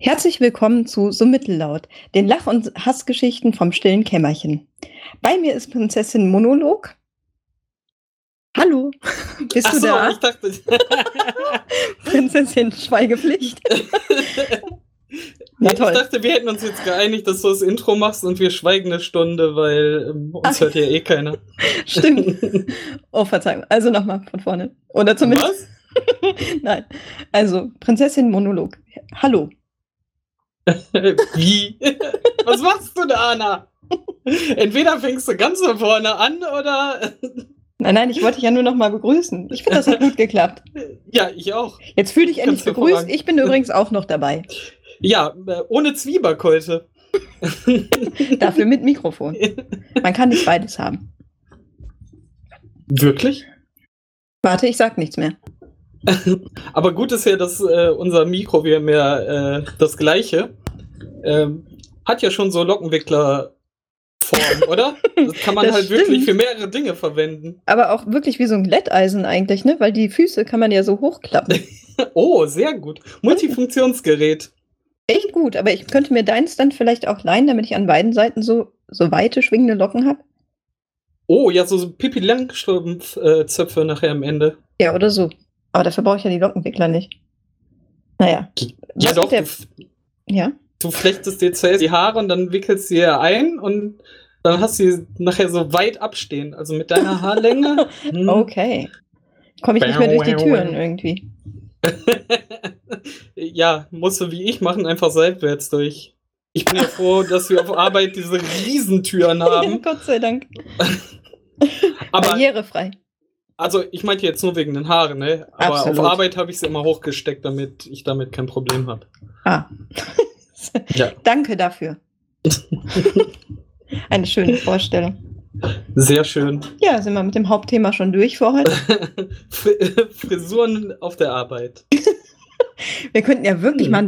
Herzlich willkommen zu So Mittellaut, den Lach- und Hassgeschichten vom stillen Kämmerchen. Bei mir ist Prinzessin Monolog. Hallo, bist Ach du so, da? ich dachte. Prinzessin Schweigepflicht. Na ich dachte, wir hätten uns jetzt geeinigt, dass du das Intro machst und wir schweigen eine Stunde, weil ähm, uns Ach. hört ja eh keiner. Stimmt. Oh, Verzeihung. Also nochmal von vorne. Oder zumindest. Was? Nein. Also, Prinzessin Monolog. Hallo. Wie? Was machst du da, Anna? Entweder fängst du ganz von vorne an oder. Nein, nein, ich wollte dich ja nur nochmal begrüßen. Ich finde, das hat gut geklappt. Ja, ich auch. Jetzt fühl dich endlich begrüßt. Ich bin übrigens auch noch dabei. Ja, äh, ohne Zwieback heute. Dafür mit Mikrofon. Man kann nicht beides haben. Wirklich? Warte, ich sag nichts mehr. Aber gut ist ja, dass äh, unser Mikro, wir ja äh, das gleiche, ähm, hat ja schon so Lockenwickler-Form, oder? Das kann man Das halt wirklich stimmt. für mehrere Dinge verwenden. Aber auch wirklich wie so ein Glätteisen eigentlich, ne? Weil die Füße kann man ja so hochklappen. Oh, sehr gut. Multifunktionsgerät. Echt gut, aber ich könnte mir deins dann vielleicht auch leihen, damit ich an beiden Seiten so, so weite, schwingende Locken habe. Oh, ja, so Pipi Langstrumpf-Zöpfe nachher am Ende. Ja, oder so. Aber dafür brauche ich ja die Lockenwickler nicht. Naja. Ja, Was doch, Ja. Du flechtest dir zuerst die Haare und dann wickelst du sie ein und dann hast du sie nachher so weit abstehen. Also mit deiner Haarlänge. hm. Okay. Komme ich nicht mehr durch die Türen irgendwie. ja, musst du wie ich machen, einfach seitwärts durch. Ich bin ja froh, dass wir auf Arbeit diese Riesentüren haben. Gott sei Dank. Aber, Barrierefrei. also ich meinte jetzt nur wegen den Haaren, ne? Aber Absolut. auf Arbeit habe ich sie immer hochgesteckt, damit ich damit kein Problem habe. Ah. Ja. Danke dafür. Eine schöne Vorstellung. Sehr schön. Ja, sind wir mit dem Hauptthema schon durch für heute. Fri- Frisuren auf der Arbeit. Wir könnten ja wirklich Hm. mal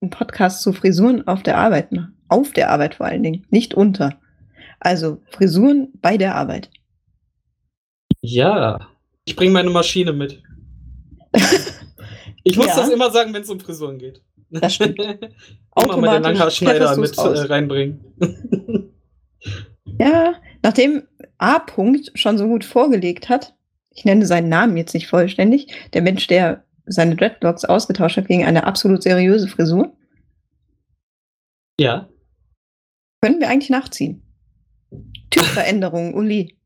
einen Podcast zu Frisuren auf der Arbeit machen. Auf der Arbeit vor allen Dingen, nicht unter. Also Frisuren bei der Arbeit. Ja. Ich bringe meine Maschine mit. Ich muss Ja. das immer sagen, wenn es um Frisuren geht. Das stimmt. immer mal den Automatisch Langhaarschneider mit äh, reinbringen. Ja, nachdem A. Punkt schon so gut vorgelegt hat, ich nenne seinen Namen jetzt nicht vollständig, der Mensch, der seine Dreadlocks ausgetauscht hat gegen eine absolut seriöse Frisur, Ja. können wir eigentlich nachziehen. Typveränderung, Uli.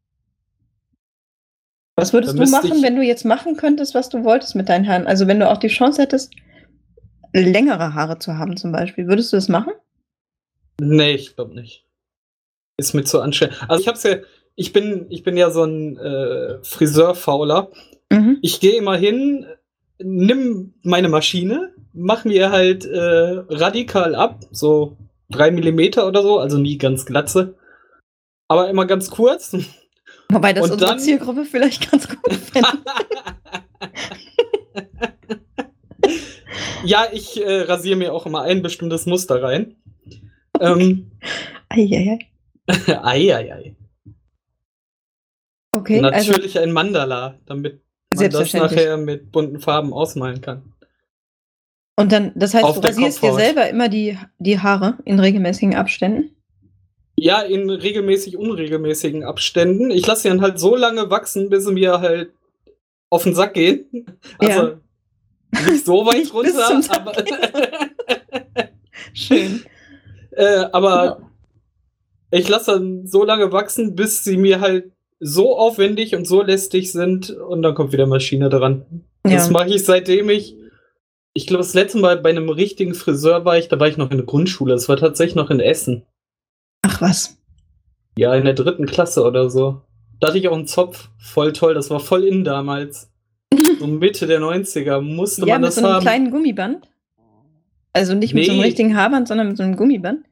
Was würdest du machen, wenn du jetzt machen könntest, was du wolltest mit deinen Haaren? Also wenn du auch die Chance hättest, längere Haare zu haben zum Beispiel, würdest du das machen? Nee, ich glaube nicht. Ist mir zu anstrengend. Also ich hab's ja, ich bin, ich bin ja so ein äh, Friseurfauler. Mhm. Ich gehe immer hin, nimm meine Maschine, mach mir halt äh, radikal ab, so drei Millimeter oder so, also nie ganz glatze. Aber immer ganz kurz. Wobei das Und unsere dann- Zielgruppe vielleicht ganz gut fände. ja, ich äh, rasiere mir auch immer ein bestimmtes Muster rein. Ähm, Eieiei. ei, ei, ei. Okay, also Natürlich ein Mandala, damit man das nachher mit bunten Farben ausmalen kann. und dann, das heißt, auf du rasierst dir selber immer die, die Haare in regelmäßigen Abständen? Ja, in regelmäßig unregelmäßigen Abständen. Ich lasse sie dann halt so lange wachsen, bis sie mir halt auf den Sack gehen. Also nicht so weit runter, aber, Schön. äh, aber ich lasse dann so lange wachsen, bis sie mir halt so aufwendig und so lästig sind und dann kommt wieder Maschine dran. Das Ja. mache ich seitdem ich, ich glaube, das letzte Mal bei einem richtigen Friseur war ich, da war ich noch in der Grundschule. Das war tatsächlich noch in Essen. Ach was. Ja, in der dritten Klasse oder so. Da hatte ich auch einen Zopf. Voll toll. Das war voll in damals. So Mitte der 90er musste Ja, man mit das so einem haben. kleinen Gummiband. Also nicht mit so einem richtigen Haarband, sondern mit so einem Gummiband.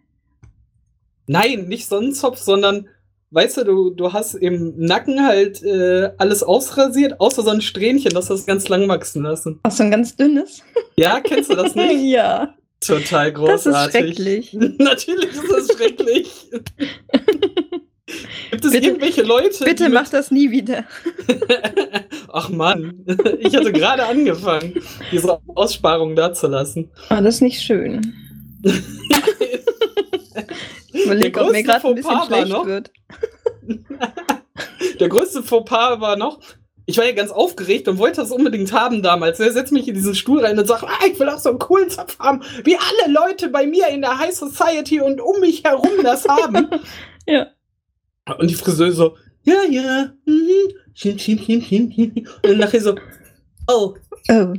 Nein, nicht so ein Zopf, sondern, weißt du, du, du hast im Nacken halt äh, alles ausrasiert, außer so ein Strähnchen, das hast du ganz lang wachsen lassen. Ach, so ein ganz dünnes. Ja, kennst du das nicht? ja. Total Das ist großartig. schrecklich. Natürlich ist das schrecklich. Gibt es Bitte- irgendwelche Leute? Bitte mach das nie wieder. Ach Mann, ich hatte gerade angefangen, diese Aussparung da zu lassen. Ah, das ist nicht schön. Ich überlege, ob mir gerade ein bisschen Fauxpas war schlecht noch- wird. Der größte Fauxpas war noch, ich war ja ganz aufgeregt und wollte das unbedingt haben damals. Er setzt mich in diesen Stuhl rein und sagt, ah, ich will auch so einen coolen Zopf haben, wie alle Leute bei mir in der High Society und um mich herum das haben. Ja. Und die Friseuse so, ja, ja, mhm, schim, schim, schim, schim, schim. Und dann nachher so, oh, Oh.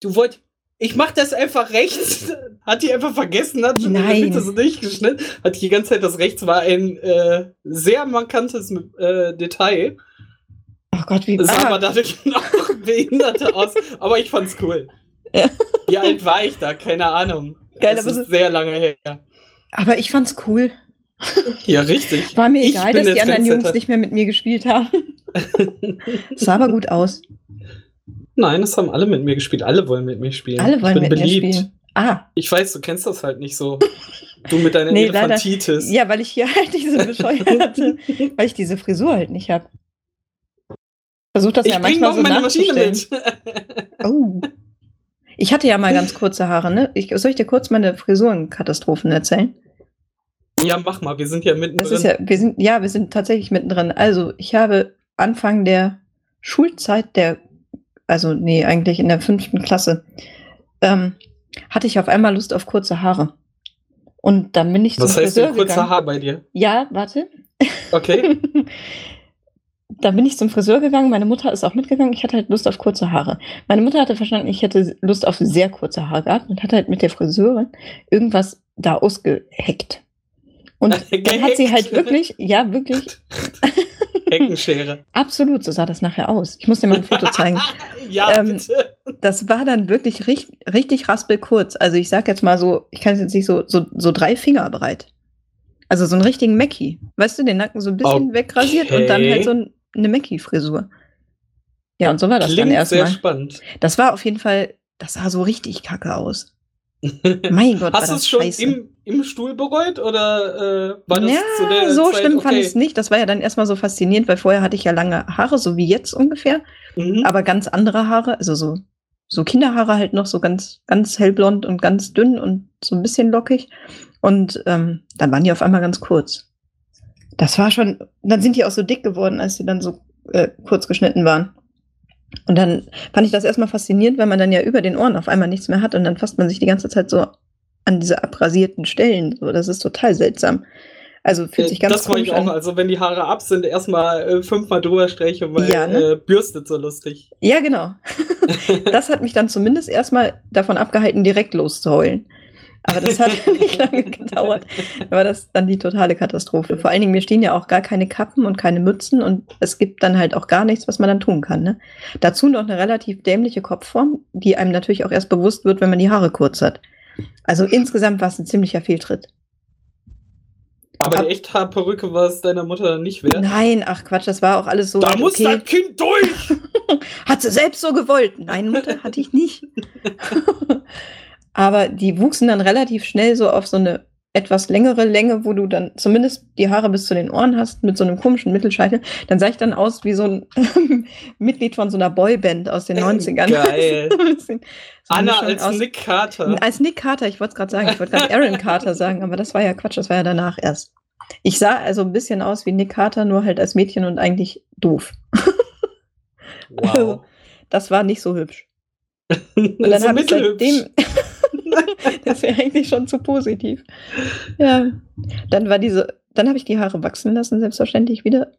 du wollt, ich mach das einfach rechts. Hat die einfach vergessen, hat Nein. das durchgeschnitten. Hat die ganze Zeit das rechts war ein äh, sehr markantes äh, Detail. Oh Gott, wie sah ah, aber dadurch noch behinderte aus. Aber ich fand's cool. Ja. Wie alt war ich da? Keine Ahnung. Geil, das ist so- sehr lange her. Aber ich fand's cool. Ja, richtig. War mir Ich egal, dass die anderen Jungs nicht mehr mit mir gespielt haben. sah aber gut aus. Nein, das haben alle mit mir gespielt. Alle wollen mit mir spielen. Alle wollen ich bin mit beliebt. mir spielen. Ah, Ich weiß, du kennst das halt nicht so. Du mit deiner Nee, leider- Elefantitis. ja, weil ich hier halt diese bescheuerte, weil ich diese Frisur halt nicht habe. Versuch das ich ja bring manchmal morgen so meine Maschine nachzustellen. mit. Oh. Ich hatte ja mal ganz kurze Haare, ne? Ich, soll ich dir kurz meine Frisurenkatastrophen erzählen? Ja, mach mal. Wir sind ja mittendrin. Das ist ja, wir sind, ja, wir sind tatsächlich mittendrin. Also, ich habe Anfang der Schulzeit der, also, nee, eigentlich in der fünften Klasse, ähm, hatte ich auf einmal Lust auf kurze Haare. Und dann bin ich zum Was heißt Friseur denn kurzer gegangen. Haar bei dir? Ja, warte. Okay. Dann bin ich zum Friseur gegangen, meine Mutter ist auch mitgegangen, ich hatte halt Lust auf kurze Haare. Meine Mutter hatte verstanden, ich hätte Lust auf sehr kurze Haare gehabt und hat halt mit der Friseurin irgendwas da ausgeheckt. Und dann hat sie halt wirklich, ja, wirklich, Heckenschere. absolut, so sah das nachher aus. Ich muss dir mal ein Foto zeigen. ja, Ähm, bitte. Das war dann wirklich richtig, richtig raspelkurz. Also ich sag jetzt mal so, ich kann es jetzt nicht so, so, so drei Finger breit. Also so einen richtigen Mackie. Weißt du, den Nacken so ein bisschen wegrasiert und dann Okay. halt so ein, eine Mackie-Frisur. Ja, und so war das dann Klingt sehr erstmal. spannend. Das war auf jeden Fall, das sah so richtig kacke aus. Mein Gott, Hast du es schon scheiße. im, im Stuhl bereut oder äh, war das ja, zu der so Zeit schlimm okay? fand ich es nicht. Das war ja dann erstmal so faszinierend, weil vorher hatte ich ja lange Haare, so wie jetzt ungefähr. Mhm. aber ganz andere Haare, also so, so Kinderhaare halt noch so ganz, ganz hellblond und ganz dünn und so ein bisschen lockig. Und ähm, dann waren die auf einmal ganz kurz. Das war schon, dann sind die auch so dick geworden, als die dann so äh, kurz geschnitten waren. Und dann fand ich das erstmal faszinierend, weil man dann ja über den Ohren auf einmal nichts mehr hat und dann fasst man sich die ganze Zeit so an diese abrasierten Stellen. So, das ist total seltsam. Also fühlt sich ganz das komisch ich auch. an. Also wenn die Haare ab sind, erstmal äh, fünfmal drüber streiche, weil Ja, ne? äh, bürstet so lustig. Ja, genau. das hat mich dann zumindest erstmal davon abgehalten, direkt loszuheulen. Aber das hat nicht lange gedauert. Da war das dann die totale Katastrophe. Vor allen Dingen, mir stehen ja auch gar keine Kappen und keine Mützen und es gibt dann halt auch gar nichts, was man dann tun kann. Ne? Dazu noch eine relativ dämliche Kopfform, die einem natürlich auch erst bewusst wird, wenn man die Haare kurz hat. Also insgesamt war es ein ziemlicher Fehltritt. Aber Ab- die Echthaarperücke war es deiner Mutter nicht wert. Nein, ach Quatsch, das war auch alles so. da weit muss okay. das Kind durch! Hat sie selbst so gewollt. Nein, Mutter, hatte ich nicht. Aber die wuchsen dann relativ schnell so auf so eine etwas längere Länge, wo du dann zumindest die Haare bis zu den Ohren hast, mit so einem komischen Mittelscheitel. Dann sah ich dann aus wie so ein Mitglied von so einer Boyband aus den 90ern. Geil. So bisschen- Anna als aus- Nick Carter. als Nick Carter, ich wollte es gerade sagen, ich wollte gerade Aaron Carter sagen, aber das war ja Quatsch, das war ja danach erst. Ich sah also ein bisschen aus wie Nick Carter, nur halt als Mädchen und eigentlich doof. Wow. Das war nicht so hübsch. Und dann habe ich seitdem. das wäre eigentlich schon zu positiv. Ja. Dann war diese, dann habe ich die Haare wachsen lassen, selbstverständlich wieder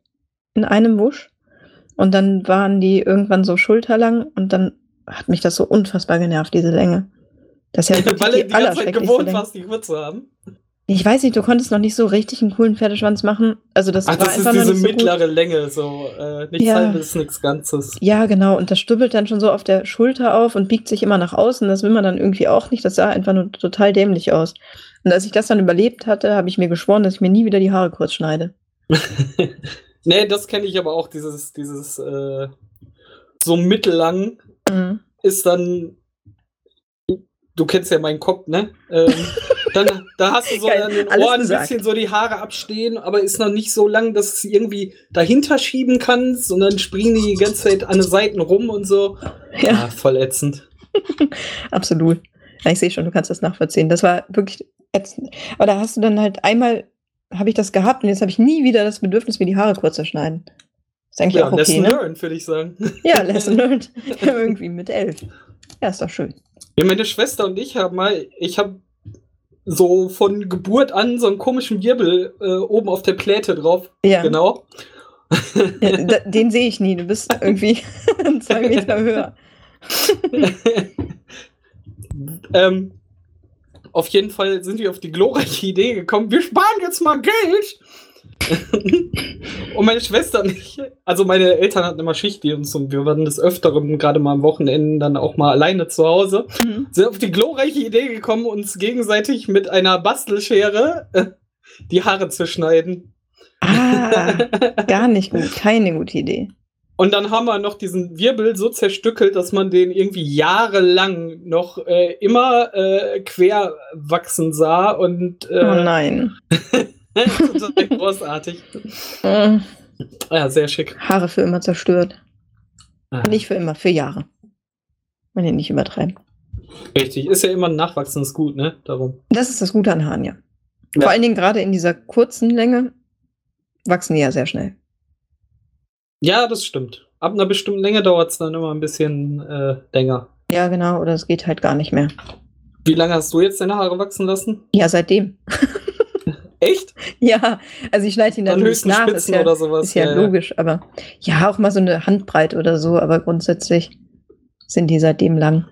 in einem Wusch. Und dann waren die irgendwann so schulterlang und dann hat mich das so unfassbar genervt, diese Länge. Das ist ja Weil du die ganze Zeit gewohnt warst, die kurz zu haben. Ich weiß nicht, du konntest noch nicht so richtig einen coolen Pferdeschwanz machen. Also das Ach, war das ist diese nicht so gut. mittlere Länge, so äh, nichts Ja. halbes, nichts Ganzes. Ja, genau. Und das stübbelt dann schon so auf der Schulter auf und biegt sich immer nach außen. Das will man dann irgendwie auch nicht. Das sah einfach nur total dämlich aus. Und als ich das dann überlebt hatte, habe ich mir geschworen, dass ich mir nie wieder die Haare kurz schneide. nee, das kenne ich aber auch, dieses, dieses äh, so mittellang Mhm. ist dann, du kennst ja meinen Kopf, ne? Ähm, dann da hast du so Geil, an den Ohren ein bisschen so die Haare abstehen, aber ist noch nicht so lang, dass du es irgendwie dahinter schieben kannst und dann springen die die ganze Zeit an den Seiten rum und so. Ja, Ah, voll ätzend. absolut. Ja, ich sehe schon, du kannst das nachvollziehen. Das war wirklich ätzend. Aber da hast du dann halt einmal, habe ich das gehabt und jetzt habe ich nie wieder das Bedürfnis, mir die Haare kurz zu schneiden. Ist eigentlich Ja, auch okay, lesson ne? learned, würde ich sagen. Ja, lesson learned. Irgendwie mit elf. Ja, ist doch schön. Ja, meine Schwester und ich haben mal, ich habe so von Geburt an so einen komischen Wirbel äh, oben auf der Pläte drauf. Ja, Genau. Ja, da- den sehe ich nie. Du bist irgendwie zwei Meter höher. ähm, auf jeden Fall sind wir auf die glorreiche Idee gekommen, wir sparen jetzt mal Geld. und meine Schwester und ich, also meine Eltern hatten immer Schichtdienst und wir waren des Öfteren, gerade mal am Wochenende, dann auch mal alleine zu Hause, Mhm. sind auf die glorreiche Idee gekommen, uns gegenseitig mit einer Bastelschere äh, die Haare zu schneiden. Ah, gar nicht gut. Keine gute Idee. Und dann haben wir noch diesen Wirbel so zerstückelt, dass man den irgendwie jahrelang noch äh, immer äh, quer wachsen sah und Oh äh, nein. total großartig. Äh, Ja, sehr schick. Haare für immer zerstört. Ah, Nicht für immer, für Jahre. Man den nicht übertreiben. Richtig, ist ja immer ein nachwachsendes Gut, ne? Darum. Das ist das Gute an Haaren, ja. Ja. Vor allen Dingen gerade in dieser kurzen Länge wachsen die ja sehr schnell. Ja, das stimmt. Ab einer bestimmten Länge dauert es dann immer ein bisschen äh, länger. Ja, genau, oder es geht halt gar nicht mehr. Wie lange hast du jetzt deine Haare wachsen lassen? Ja, seitdem. Echt? Ja, also ich schneide ihn Dann natürlich nach, ist Spitzen ja, oder sowas. ist ja, logisch, aber ja, auch mal so eine Handbreit oder so, aber grundsätzlich sind die seitdem lang.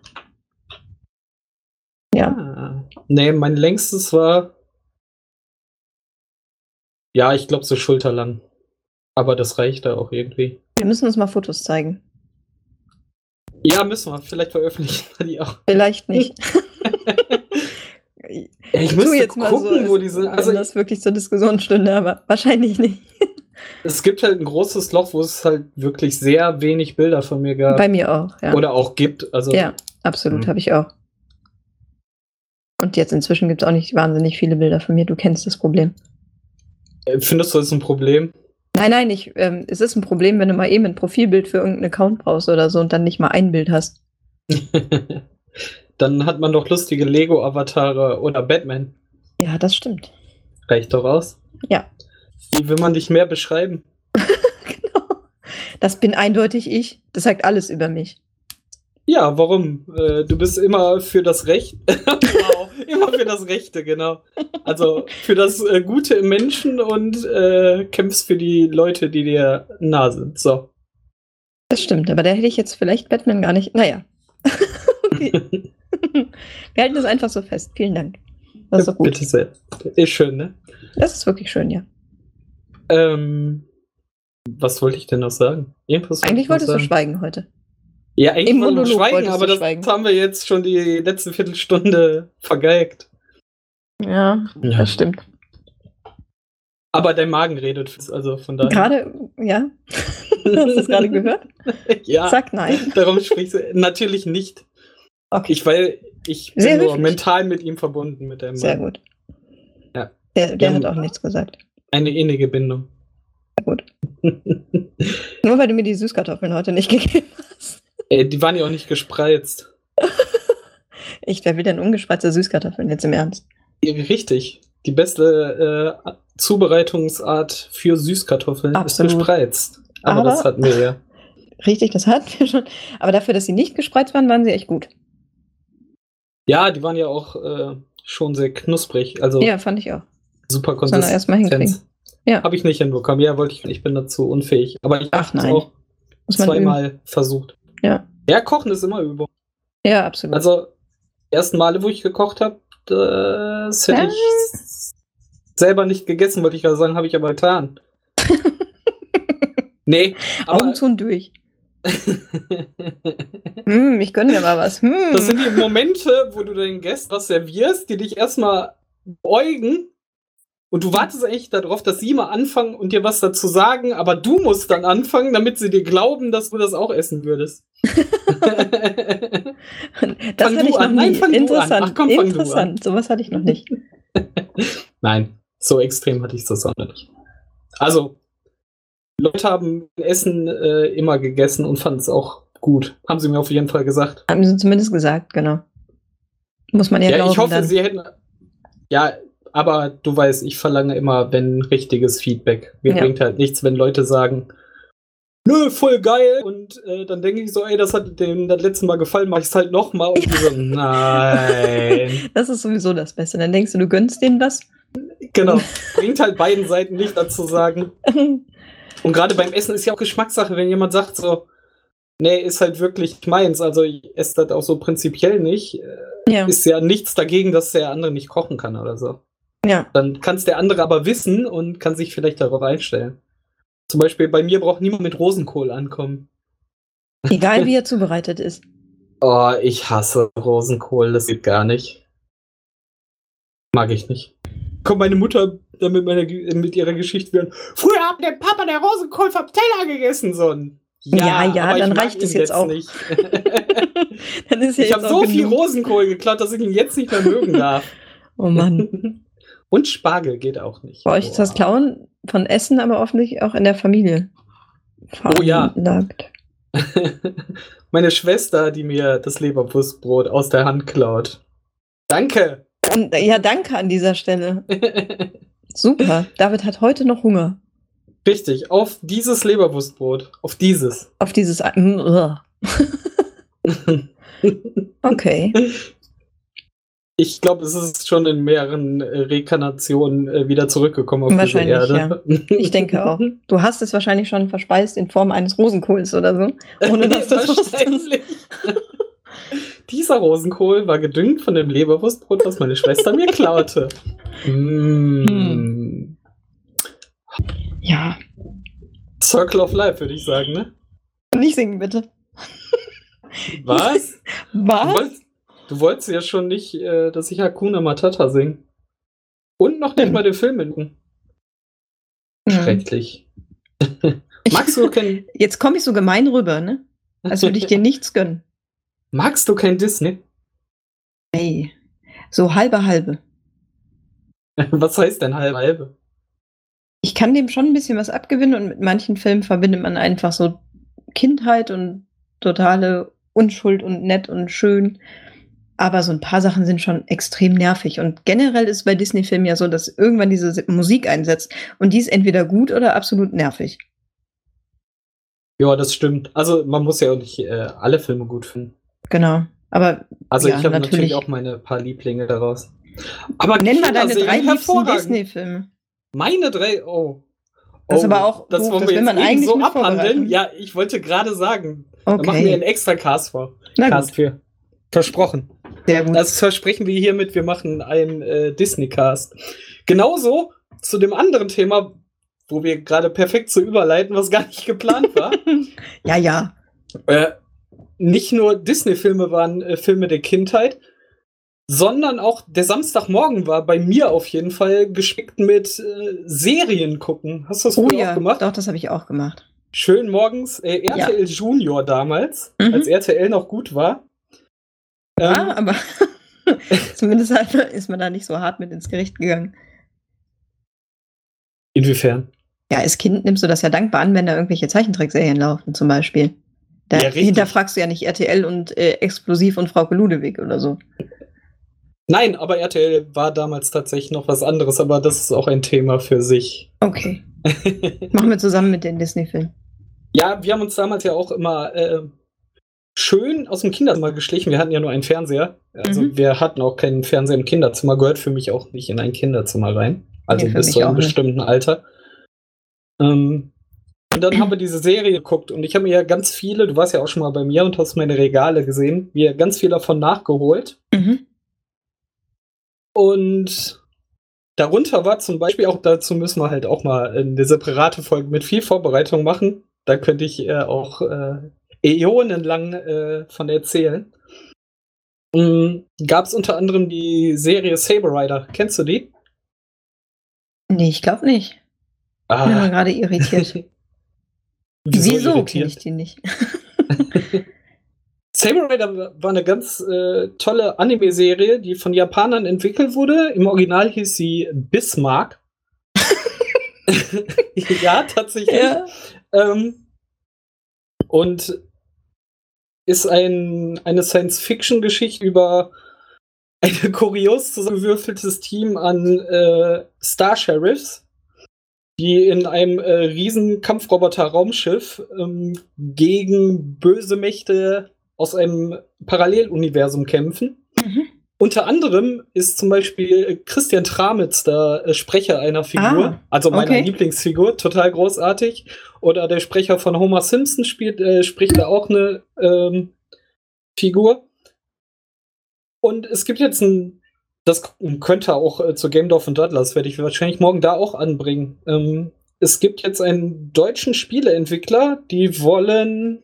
Ja, Ah. Nee, mein längstes war. Ja, ich glaube so schulterlang. Aber das reicht da auch irgendwie. wir müssen uns mal Fotos zeigen. Ja, müssen wir. Vielleicht veröffentlichen wir die auch. Vielleicht nicht. Ich Tu müsste jetzt mal gucken, so, wo als die sind. wenn Also, das wirklich zur Diskussion stünde, aber wahrscheinlich nicht. es gibt halt ein großes Loch, wo es halt wirklich sehr wenig Bilder von mir gab. Bei mir auch, ja. Oder auch gibt. Also, Ja, absolut, Mhm. habe ich auch. Und jetzt inzwischen gibt es auch nicht wahnsinnig viele Bilder von mir. Du kennst das Problem. äh, findest du das ein Problem? Nein, nein, ich, ähm, es ist ein Problem, wenn du mal eben ein Profilbild für irgendeinen Account brauchst oder so und dann nicht mal ein Bild hast. Dann hat man doch lustige Lego-Avatare oder Batman. Ja, das stimmt. Reicht doch aus. Ja. Wie will man dich mehr beschreiben? genau. Das bin eindeutig ich. Das sagt alles über mich. Ja, warum? Äh, du bist immer für das Recht. wow, immer für das Rechte, genau. Also für das äh, Gute im Menschen und äh, kämpfst für die Leute, die dir nah sind. So. Das stimmt, aber da hätte ich jetzt vielleicht Batman gar nicht. Naja. Wir halten das einfach so fest. Vielen Dank. Das ist doch gut. Bitte sehr. Ist schön, ne? Das ist wirklich schön, ja. Ähm, was wollte ich denn noch sagen? Irgendwas wollte Eigentlich wolltest du sagen. schweigen heute. Ja, eigentlich wollte ich schweigen, aber du das schweigen. haben wir jetzt schon die letzte Viertelstunde vergeigt. Ja, Ja. das stimmt. Aber dein Magen redet, also von daher. Gerade, ja. Hast du das gerade gehört? ja, Sag nein. darum sprichst du. Natürlich nicht. Okay, Ich, weil ich bin Sehr nur höflich. mental mit ihm verbunden, mit deinem sehr Mann. gut. Ja. Der, der hat auch nichts gesagt. Eine innige Bindung. Sehr gut. Nur weil du mir die Süßkartoffeln heute nicht gegeben hast. Ey, die waren ja auch nicht gespreizt. Ich, wer will denn ungespreizte Süßkartoffeln jetzt im Ernst? Richtig. Die beste äh, Zubereitungsart für Süßkartoffeln Absolut. ist gespreizt. Aber, Aber- das hatten wir ja. Richtig, das hatten wir schon. Aber dafür, dass sie nicht gespreizt waren, waren sie echt gut. Ja, die waren ja auch äh, schon sehr knusprig. Also Ja, fand ich auch. super da erstmal hinkriegen. Ja. Habe ich nicht hinbekommen. Ja, wollte ich. Ich bin dazu unfähig. Aber ich habe es auch üben. zweimal versucht. Ja. Ja, Kochen ist immer Übung. Ja, absolut. Also, die ersten Male, wo ich gekocht habe, das hätte Ja. ich selber nicht gegessen, wollte ich gerade sagen, habe ich aber getan. nee, aber Augen zu und durch. Hm, ich gönne mir mal was. Hm. das sind die Momente, wo du den Gästen was servierst, die dich erstmal beugen und du wartest eigentlich darauf, dass sie mal anfangen und dir was dazu sagen, aber du musst dann anfangen, damit sie dir glauben, dass du das auch essen würdest. das fang hatte ich noch an. Nein, nie. fang an. Interessant. Ach komm. Interessant. Sowas hatte ich noch nicht. Nein, so extrem hatte ich das auch nicht. Also, Leute haben Essen äh, immer gegessen und fanden es auch gut. Haben sie mir auf jeden Fall gesagt. Haben sie zumindest gesagt, genau. Muss man ja, Ja, glauben. ich hoffe, dann. sie hätten. Ja, aber du weißt, ich verlange immer, wenn richtiges Feedback. Mir Ja. bringt halt nichts, wenn Leute sagen, nö, voll geil. Und äh, dann denke ich so, ey, das hat dem das letzte Mal gefallen, mach ich es halt nochmal. Und die so, nein. Das ist sowieso das Beste. Dann denkst du, du gönnst denen was. Genau. Bringt halt beiden Seiten nicht dazu sagen. Und gerade beim Essen ist ja auch Geschmackssache, wenn jemand sagt so, nee, ist halt wirklich meins, also ich esse das auch so prinzipiell nicht, äh, ja, ist ja nichts dagegen, dass der andere nicht kochen kann oder so. ja. Dann kann es der andere aber wissen und kann sich vielleicht darauf einstellen. Zum Beispiel bei mir braucht niemand mit Rosenkohl ankommen. Egal wie er zubereitet ist. Oh, ich hasse Rosenkohl, das geht gar nicht. Mag ich nicht. Kommt meine Mutter dann mit, meiner, Ge- mit ihrer Geschichte wieder. Früher hat der Papa der Rosenkohl vom Teller gegessen, so ein. Ja, ja, ich dann reicht es jetzt auch. Nicht. Dann ist ja ich habe so viel genug. Rosenkohl geklaut, dass ich ihn jetzt nicht mehr mögen darf. Oh Mann. Und Spargel geht auch nicht. Bei euch ist das. Klauen von Essen aber offensichtlich auch in der Familie. Oh ja. Meine Schwester, die mir das Leberwurstbrot aus der Hand klaut. Danke. Ja, danke an dieser Stelle. Super. David hat heute noch Hunger. Richtig, auf dieses Leberwurstbrot. Auf dieses. Auf dieses. Ugh. Okay. Ich glaube, es ist schon in mehreren äh, Rekarnationen äh, wieder zurückgekommen auf diese Wahrscheinlich, Erde. Ich denke auch. Du hast es wahrscheinlich schon verspeist in Form eines Rosenkohls oder so. Ohne dass du es. Dieser Rosenkohl war gedüngt von dem Leberwurstbrot, das meine Schwester mir klaute. Mm. Hm. Ja. Circle of Life, würde ich sagen, ne? Nicht singen, bitte. Was? Du Was? wolltest, du wolltest ja schon nicht, äh, dass ich Hakuna Matata singe. Und noch nicht Hm. mal den Film mitnehmen. Hm. Schrecklich. Magst du kein, Jetzt komme ich so gemein rüber, ne? Als würde ich dir nichts gönnen. Magst du kein Disney? Ey. So halbe halbe. Was heißt denn halbe halbe? Ich kann dem schon ein bisschen was abgewinnen und mit manchen Filmen verbindet man einfach so Kindheit und totale Unschuld und nett und schön. Aber so ein paar Sachen sind schon extrem nervig. Und generell ist bei Disney-Filmen ja so, dass irgendwann diese Musik einsetzt und die ist entweder gut oder absolut nervig. Ja, das stimmt. Also man muss ja auch nicht äh, alle Filme gut finden. Genau. Aber Also Ja, ich habe natürlich. natürlich. auch meine paar Lieblinge daraus. Aber nenn mal deine drei liebsten. Disney-Filme. Meine drei, oh. Das ist oh, aber auch das doof, wollen das wir will man eigentlich so abhandeln. Ja, ich wollte gerade sagen, da machen wir einen Okay. extra Cast vor. Na Cast gut, für. Versprochen. sehr gut. Das versprechen wir hiermit. Wir machen einen äh, Disney-Cast. Genauso zu dem anderen Thema, wo wir gerade perfekt zu überleiten, was gar nicht geplant war. ja, ja. äh, nicht nur Disney-Filme waren äh, Filme der Kindheit, sondern auch der Samstagmorgen war bei mir auf jeden Fall gespickt mit äh, Serien gucken. Hast du das Oh ja, auch gemacht? doch, das habe ich auch gemacht. Schön morgens, äh, RTL Junior damals, Mhm. als RTL noch gut war. Ähm, Ah, aber zumindest halt ist man da nicht so hart mit ins Gericht gegangen. Inwiefern? Ja, als Kind nimmst du das ja dankbar an, wenn da irgendwelche Zeichentrickserien laufen, zum Beispiel. Da Ja, hinterfragst du ja nicht RTL und äh, Explosiv und Frauke Ludewig oder so. Nein, aber RTL war damals tatsächlich noch was anderes, aber das ist auch ein Thema für sich. Okay. Machen wir zusammen mit den Disney-Filmen. Ja, wir haben uns damals ja auch immer äh, schön aus dem Kinderzimmer geschlichen. Wir hatten ja nur einen Fernseher. Also Mhm. wir hatten auch keinen Fernseher im Kinderzimmer. Gehört für mich auch nicht in ein Kinderzimmer rein. Also für bis zu einem auch nicht. bestimmten Alter. Ähm, und dann haben wir diese Serie geguckt und ich habe mir ja ganz viele, du warst ja auch schon mal bei mir und hast meine Regale gesehen, mir ganz viel davon nachgeholt. Mhm. Und darunter war zum Beispiel auch, dazu müssen wir halt auch mal eine separate Folge mit viel Vorbereitung machen. Da könnte ich äh, auch äh, äonenlang äh, von erzählen. Mhm. Gab es unter anderem die Serie Saber Rider. Kennst du die? Nee, ich glaube nicht. Ich bin gerade irritiert. Wieso Wieso kenne ich die nicht? Saber Rider war eine ganz äh, tolle Anime-Serie, die von Japanern entwickelt wurde. Im Original hieß sie Bismarck. ja, tatsächlich. Ja. Ähm, und ist ein, eine Science-Fiction-Geschichte über ein kurios zusammengewürfeltes Team an äh, Star Sheriffs, die in einem äh, riesen Kampfroboter-Raumschiff ähm, gegen böse Mächte aus einem Paralleluniversum kämpfen. Mhm. Unter anderem ist zum Beispiel Christian Tramitz der äh, Sprecher einer Figur, ah, also meiner okay. Lieblingsfigur, total großartig. Oder der Sprecher von Homer Simpson spielt, äh, spricht da auch eine ähm, Figur. Und es gibt jetzt ein, das könnte auch äh, zu Gamedorf und Douglas, werde ich wahrscheinlich morgen da auch anbringen. Ähm, es gibt jetzt einen deutschen Spieleentwickler, die wollen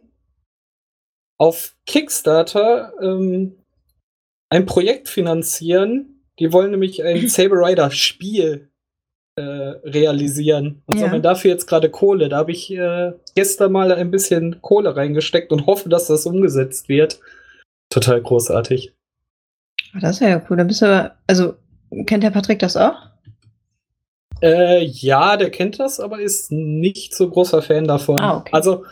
auf Kickstarter ähm, ein Projekt finanzieren. Die wollen nämlich ein Saber Rider Spiel äh, realisieren und ja. sammeln dafür jetzt gerade Kohle. Da habe ich äh, gestern mal ein bisschen Kohle reingesteckt und hoffe, dass das umgesetzt wird. Total großartig. Das ist ja cool. Da bist du aber, also kennt der Patrick das auch? Äh, ja, der kennt das, aber ist nicht so großer Fan davon. Ah, okay. Also,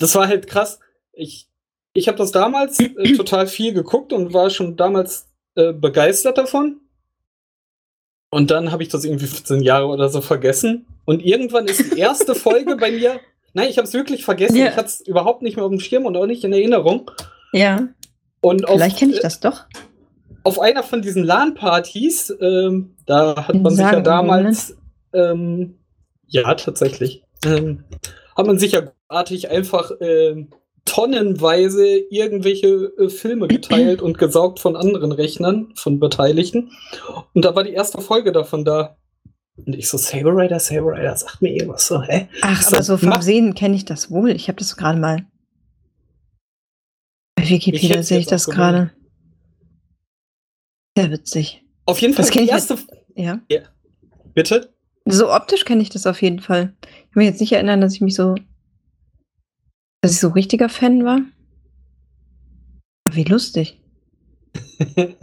das war halt krass. Ich ich habe das damals äh, total viel geguckt und war schon damals äh, begeistert davon. Und dann habe ich das irgendwie 15 Jahre oder so vergessen. Und irgendwann ist die erste Folge bei mir. Nein, ich habe es wirklich vergessen. Ja. Ich hatte es überhaupt nicht mehr auf dem Schirm und auch nicht in Erinnerung. Ja. Und Vielleicht kenne ich das doch. Auf einer von diesen LAN-Partys, ähm, da hat man sich ja damals. Ähm, ja, tatsächlich. Ähm, hat man sich ja artig einfach ähm, tonnenweise irgendwelche äh, Filme geteilt und gesaugt von anderen Rechnern, von Beteiligten. Und da war die erste Folge davon da. Und ich so, Saber Rider, Saber Rider, sagt mir irgendwas so, hä? Ach, so, aber so vom Sehen kenne ich das wohl. Ich habe das gerade mal. Bei Wikipedia sehe ich das gerade. Sehr witzig. Auf jeden Fall das die erste. Ja. ja. Bitte? So optisch kenne ich das auf jeden Fall. Ich kann mich jetzt nicht erinnern, dass ich mich so dass ich so richtiger Fan war? Wie lustig.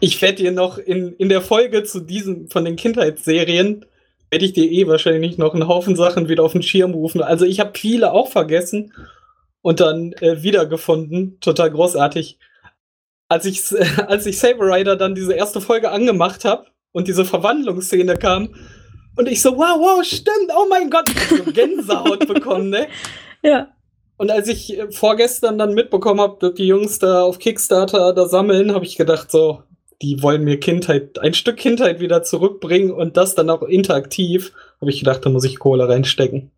ich werde dir noch in, in der Folge zu diesen von den Kindheitsserien, werde ich dir eh wahrscheinlich noch einen Haufen Sachen wieder auf den Schirm rufen. Also ich habe viele auch vergessen und dann äh, wiedergefunden. Total großartig. Als ich, als ich Saber Rider dann diese erste Folge angemacht habe und diese Verwandlungsszene kam und ich so, wow, wow, stimmt, oh mein Gott, ich so Gänsehaut bekommen, ne? Ja. Und als ich äh, vorgestern dann mitbekommen habe, dass die Jungs da auf Kickstarter da sammeln, habe ich gedacht, so, die wollen mir Kindheit, ein Stück Kindheit wieder zurückbringen und das dann auch interaktiv. Habe ich gedacht, da muss ich Kohle reinstecken.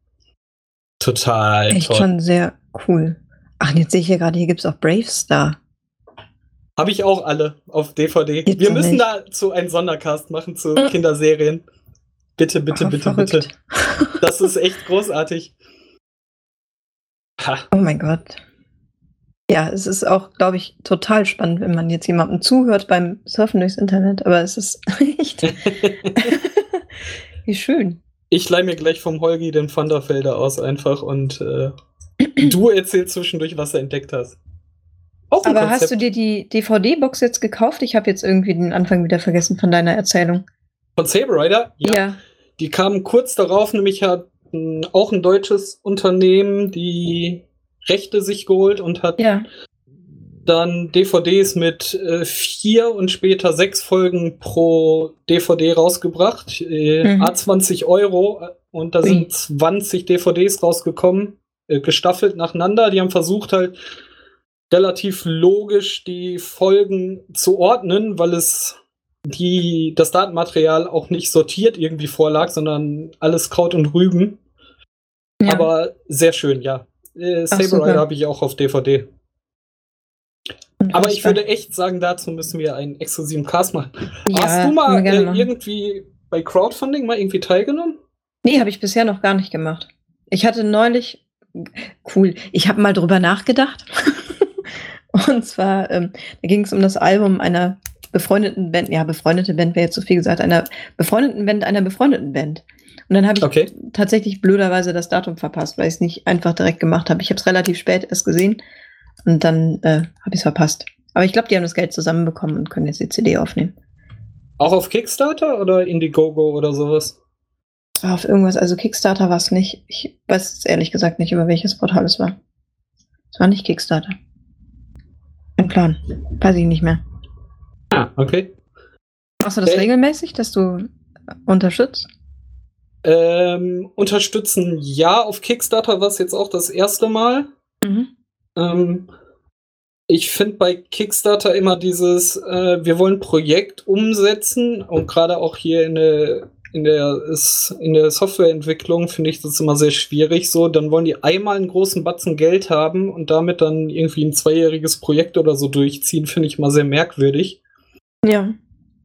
Total. Echt toll. schon sehr cool. Ach, jetzt sehe ich hier gerade, hier gibt es auch Brave Star. Habe ich auch alle auf DVD. Gibt's Wir müssen nicht. dazu einen Sondercast machen zu äh. Kinderserien. Bitte, bitte, oh, bitte, verrückt. bitte. Das ist echt großartig. Ha. Oh mein Gott. Ja, es ist auch, glaube ich, total spannend, wenn man jetzt jemandem zuhört beim Surfen durchs Internet, aber es ist echt. Wie schön. Ich leih mir gleich vom Holgi den Thunderfelder aus einfach und äh, du erzählst zwischendurch, was du entdeckt hast. Auch aber Konzept. hast du dir die DVD-Box jetzt gekauft? Ich habe jetzt irgendwie den Anfang wieder vergessen von deiner Erzählung. Von Saber Rider? Ja. ja. Die kamen kurz darauf, nämlich hat auch ein deutsches Unternehmen die Rechte sich geholt und hat ja. dann DVDs mit äh, vier und später sechs Folgen pro DVD rausgebracht. Äh, mhm. A20 Euro und da Ui. sind 20 DVDs rausgekommen, äh, gestaffelt nacheinander. Die haben versucht halt relativ logisch die Folgen zu ordnen, weil es die, das Datenmaterial auch nicht sortiert irgendwie vorlag, sondern alles Kraut und Rüben. Ja. Aber sehr schön, ja. Äh, Saber Rider habe ich auch auf DVD. Aber ich würde echt sagen, dazu müssen wir einen exklusiven Cast machen. Ja, Hast du mal äh, irgendwie bei Crowdfunding mal irgendwie teilgenommen? Nee, habe ich bisher noch gar nicht gemacht. Ich hatte neulich, cool, ich habe mal drüber nachgedacht. Und zwar, ähm, da ging es um das Album einer befreundeten Band, ja, befreundete Band wäre jetzt zu viel gesagt, einer befreundeten Band, einer befreundeten Band. Und dann habe ich okay. tatsächlich blöderweise das Datum verpasst, weil ich es nicht einfach direkt gemacht habe. Ich habe es relativ spät erst gesehen. Und dann äh, habe ich es verpasst. Aber ich glaube, die haben das Geld zusammenbekommen und können jetzt die CD aufnehmen. Auch auf Kickstarter oder Indiegogo oder sowas? Auf irgendwas, also Kickstarter war es nicht. Ich weiß ehrlich gesagt nicht, über welches Portal es war. Es war nicht Kickstarter. Ein Plan. Weiß ich nicht mehr. Ah, okay. Machst du das Äh. regelmäßig, dass du unterstützt? Ähm, unterstützen ja, auf Kickstarter war es jetzt auch das erste Mal. Mhm. Ähm, ich finde bei Kickstarter immer dieses, äh, wir wollen ein Projekt umsetzen und gerade auch hier in der, in der, ist- in der Softwareentwicklung finde ich das immer sehr schwierig. So, dann wollen die einmal einen großen Batzen Geld haben und damit dann irgendwie ein zweijähriges Projekt oder so durchziehen, finde ich immer sehr merkwürdig. Ja.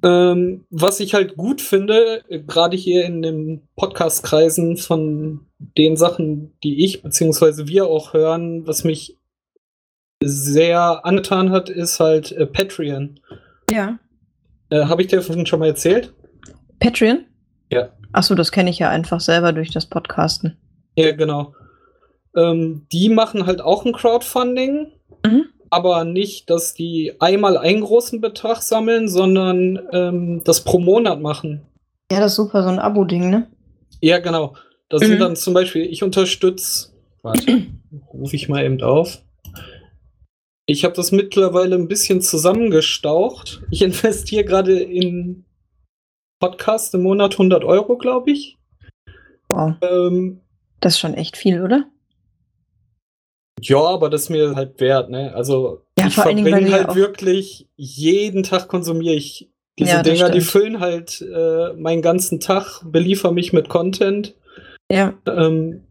Ähm, was ich halt gut finde, gerade hier in den Podcast-Kreisen von den Sachen, die ich beziehungsweise wir auch hören, was mich sehr angetan hat, ist halt äh, Patreon. Ja. Äh, Habe ich dir schon mal erzählt? Patreon? Ja. Achso, das kenne ich ja einfach selber durch das Podcasten. Ja, genau. Ähm, die machen halt auch ein Crowdfunding, Mhm. aber nicht, dass die einmal einen großen Betrag sammeln, sondern ähm, das pro Monat machen. Ja, das ist super, so ein Abo-Ding, ne? Ja, genau. Das Mhm. sind dann zum Beispiel, ich unterstütze, warte, rufe ich mal eben auf. Ich habe das mittlerweile ein bisschen zusammengestaucht. Ich investiere gerade in Podcast im Monat 100 Euro, glaube ich. Wow. Ähm, Das ist schon echt viel, oder? ja, aber das ist mir halt wert, ne? Also Ja, ich verbringe halt wirklich jeden Tag konsumiere ich diese Ja, Dinger, die füllen halt äh, meinen ganzen Tag, beliefern mich mit Content. Ja. Ähm,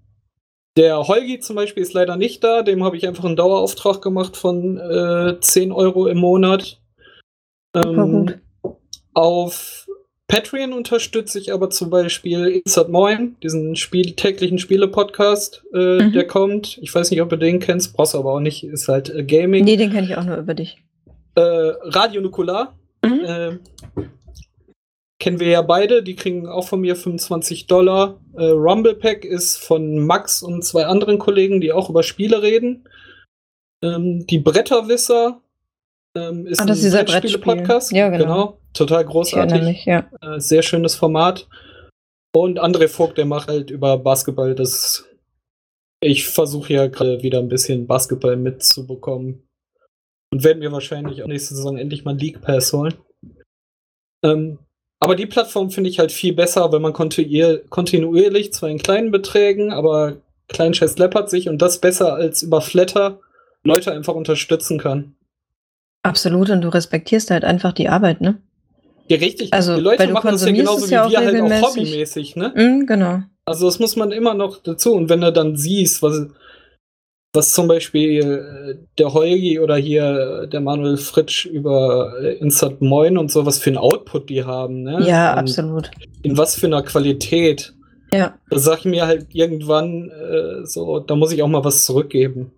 der Holgi zum Beispiel ist leider nicht da. Dem habe ich einfach einen Dauerauftrag gemacht von äh, 10 Euro im Monat. Gut. Auf Patreon unterstütze ich aber zum Beispiel Insert Moin, diesen Spiel täglichen Spiele-Podcast, äh, Mhm. der kommt. Ich weiß nicht, ob du den kennst, brauchst du aber auch nicht. Ist halt äh, Gaming. Nee, den kenne ich auch nur über dich. Äh, Radio Nukular. Mhm. Äh, kennen wir ja beide, die kriegen auch von mir 25 Dollar. Äh, Rumble Pack ist von Max und zwei anderen Kollegen, die auch über Spiele reden. Ähm, die Bretterwisser ähm, ist Ah, das ist dieser Brettspiele-Podcast. Brettspiel. Ja, genau. Total Ich erinnere großartig. mich, ja. Äh, sehr schönes Format. Und André Vogt, der macht halt über Basketball das. Ich versuche ja gerade wieder ein bisschen Basketball mitzubekommen. Und werde mir wahrscheinlich auch nächste Saison endlich mal League Pass holen. Ähm, aber die Plattform finde ich halt viel besser, wenn man kontinuier kontinuierlich, zwar in kleinen Beträgen, aber Kleinscheiß läppert sich und das besser als über Flatter Leute einfach unterstützen kann. Absolut, und du respektierst halt einfach die Arbeit, ne? Ja, richtig. Also, die Leute machen das ja genauso wie ja wir halt auch hobbymäßig, ne? Mhm, genau. Also das muss man immer noch dazu. Und wenn du dann siehst, was, was zum Beispiel äh, der Holgi oder hier äh, der Manuel Fritsch über äh, Insert Moin und so, was für ein Output die haben, ne? Ja, und absolut. In was für einer Qualität. Ja. Da sag ich mir halt irgendwann äh, so, da muss ich auch mal was zurückgeben.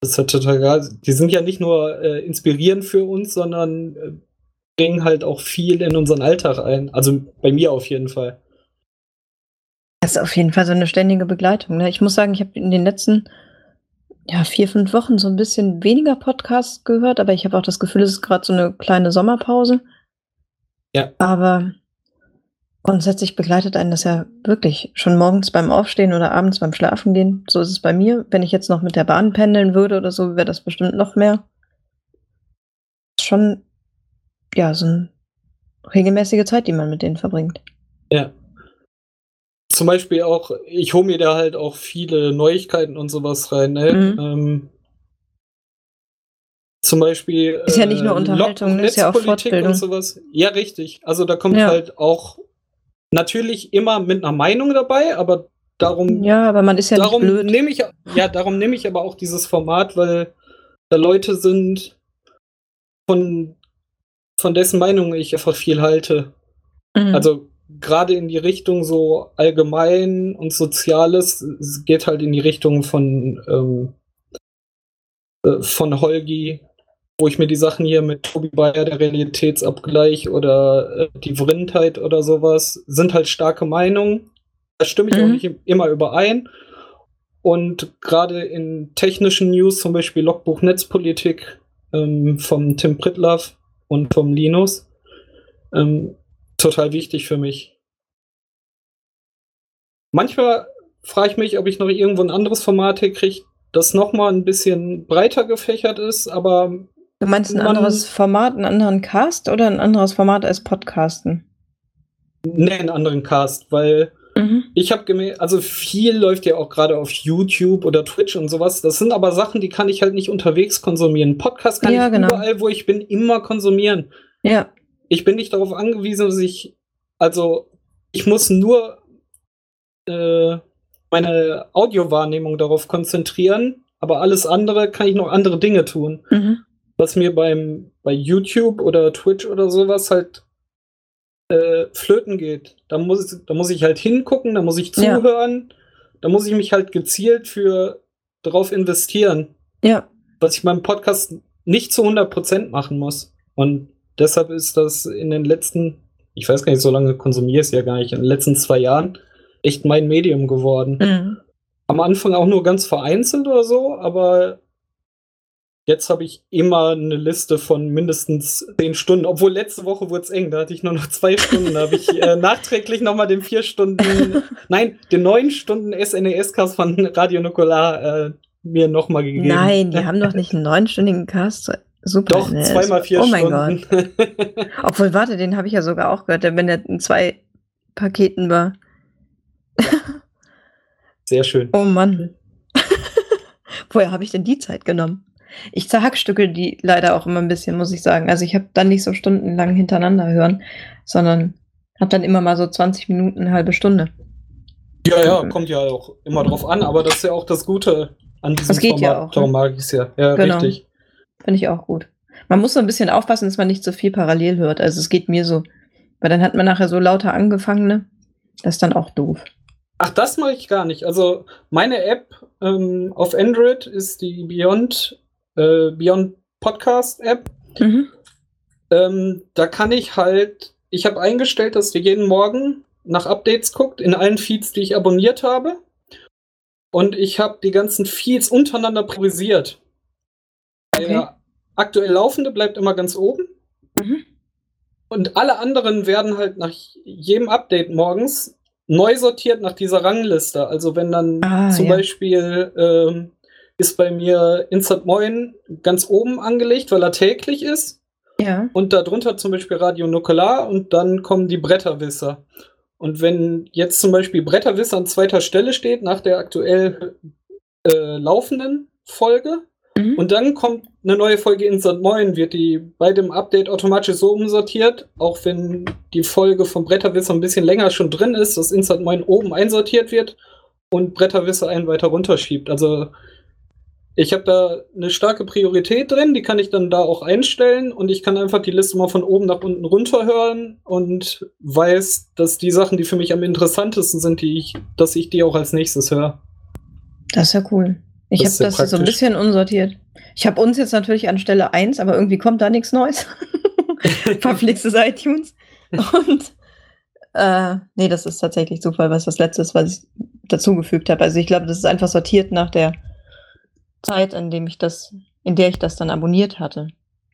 Das ist halt total geil. Die sind ja nicht nur äh, inspirierend für uns, sondern äh, bringen halt auch viel in unseren Alltag ein. Also bei mir auf jeden Fall. Das ist auf jeden Fall so eine ständige Begleitung. Ne? Ich muss sagen, ich habe in den letzten ja, vier, fünf Wochen so ein bisschen weniger Podcasts gehört, aber ich habe auch das Gefühl, es ist gerade so eine kleine Sommerpause. Ja. Aber grundsätzlich begleitet einen das ja wirklich schon morgens beim Aufstehen oder abends beim Schlafen gehen. So ist es bei mir. Wenn ich jetzt noch mit der Bahn pendeln würde oder so, wäre das bestimmt noch mehr. Schon, ja, so eine regelmäßige Zeit, die man mit denen verbringt. Ja. Zum Beispiel auch, ich hole mir da halt auch viele Neuigkeiten und sowas rein. Ne? Mhm. Ähm, zum Beispiel. Ist ja nicht nur Unterhaltung, Lock- ist ja auch Fortbildung. und sowas. Ja, richtig. Also da kommt Ja. halt auch natürlich immer mit einer Meinung dabei, aber darum Ja, aber man ist ja darum nicht blöd. nehme ich ja darum nehme ich aber auch dieses Format, weil da Leute sind von von dessen Meinung ich einfach viel halte. Mhm. Also gerade in die Richtung so allgemein und Soziales es geht halt in die Richtung von ähm, äh, von Holgi, wo ich mir die Sachen hier mit Tobi Bayer, der Realitätsabgleich oder äh, die Vrindheit oder sowas, sind halt starke Meinungen. Da stimme ich auch Mhm. nicht im- immer überein. und gerade in technischen News, zum Beispiel Logbuch Netzpolitik ähm, vom Tim Pritlaff und vom Linus, ähm, total wichtig für mich. Manchmal frage ich mich, ob ich noch irgendwo ein anderes Format kriege, das nochmal ein bisschen breiter gefächert ist, aber. Du meinst ein anderes Format, einen anderen Cast oder ein anderes Format als Podcasten? Nee, einen anderen Cast, weil Mhm. Ich habe gemerkt, also viel läuft ja auch gerade auf YouTube oder Twitch und sowas. Das sind aber Sachen, die kann ich halt nicht unterwegs konsumieren. Podcast kann ja, ich genau. überall, wo ich bin, immer konsumieren. Ja. Ich bin nicht darauf angewiesen, dass ich, also ich muss nur äh, meine Audiowahrnehmung darauf konzentrieren, aber alles andere kann ich noch andere Dinge tun. Mhm. Was mir beim bei YouTube oder Twitch oder sowas halt äh, flöten geht. Da muss, da muss ich halt hingucken, da muss ich zuhören, ja. da muss ich mich halt gezielt für drauf investieren. Ja. Was ich beim Podcast nicht zu 100% machen muss. Und deshalb ist das in den letzten, ich weiß gar nicht, so lange konsumiere ich es ja gar nicht, in den letzten zwei Jahren echt mein Medium geworden. Mhm. Am Anfang auch nur ganz vereinzelt oder so, aber Jetzt habe ich immer eine Liste von mindestens zehn Stunden, obwohl letzte Woche wurde es eng, da hatte ich nur noch zwei Stunden. Da habe ich äh, nachträglich nochmal den vier Stunden, nein, den neun Stunden SNES-Cast von Radio Nukular äh, mir nochmal gegeben. Nein, die haben doch nicht einen neunstündigen Cast. Super. Doch, NES. zweimal vier oh Stunden. Oh mein Gott. Obwohl, warte, den habe ich ja sogar auch gehört, wenn der in zwei Paketen war. Sehr schön. Oh Mann. Woher habe ich denn die Zeit genommen? Ich zerhackstücke die leider auch immer ein bisschen, muss ich sagen. Also ich habe dann nicht so stundenlang hintereinander hören, sondern habe dann immer mal so 20 Minuten, eine halbe Stunde. Ja, ja, kommt ja auch immer drauf an, aber das ist ja auch das Gute an diesem das geht Format. Ja auch, Darum ne? mag ich es ja. Ja, genau. richtig. Finde ich auch gut. Man muss so ein bisschen aufpassen, dass man nicht so viel parallel hört. Also es geht mir so. Weil dann hat man nachher so lauter Angefangene. Das ist dann auch doof. Ach, das mache ich gar nicht. Also meine App ähm, auf Android ist die Beyond äh, Beyond Podcast App. Mhm. Ähm, da kann ich halt, ich habe eingestellt, dass die jeden Morgen nach Updates guckt in allen Feeds, die ich abonniert habe. Und ich habe die ganzen Feeds untereinander priorisiert. Okay. Der aktuell laufende bleibt immer ganz oben. Mhm. Und alle anderen werden halt nach jedem Update morgens neu sortiert nach dieser Rangliste. Also wenn dann ah, zum ja. Beispiel ähm, ist bei mir Instant Moin ganz oben angelegt, weil er täglich ist. Ja. Und darunter zum Beispiel Radio Nukular und dann kommen die Bretterwisser. Und wenn jetzt zum Beispiel Bretterwisser an zweiter Stelle steht, nach der aktuell äh, laufenden Folge, mhm. und dann kommt eine neue Folge Instant Moin, wird die bei dem Update automatisch so umsortiert, auch wenn die Folge von Bretterwisser ein bisschen länger schon drin ist, dass Instant Moin oben einsortiert wird und Bretterwisser einen weiter runterschiebt. Also ich habe da eine starke Priorität drin, die kann ich dann da auch einstellen und ich kann einfach die Liste mal von oben nach unten runter hören und weiß, dass die Sachen, die für mich am interessantesten sind, die ich, dass ich die auch als nächstes höre. Das ist ja cool. Ich habe das so ein bisschen unsortiert. Ich habe uns jetzt natürlich an Stelle 1, aber irgendwie kommt da nichts Neues. Verflixtes iTunes. Und äh, nee, das ist tatsächlich Zufall, was das letzte ist, was ich dazugefügt habe. Also ich glaube, das ist einfach sortiert nach der Zeit, in dem ich das, in der ich das dann abonniert hatte.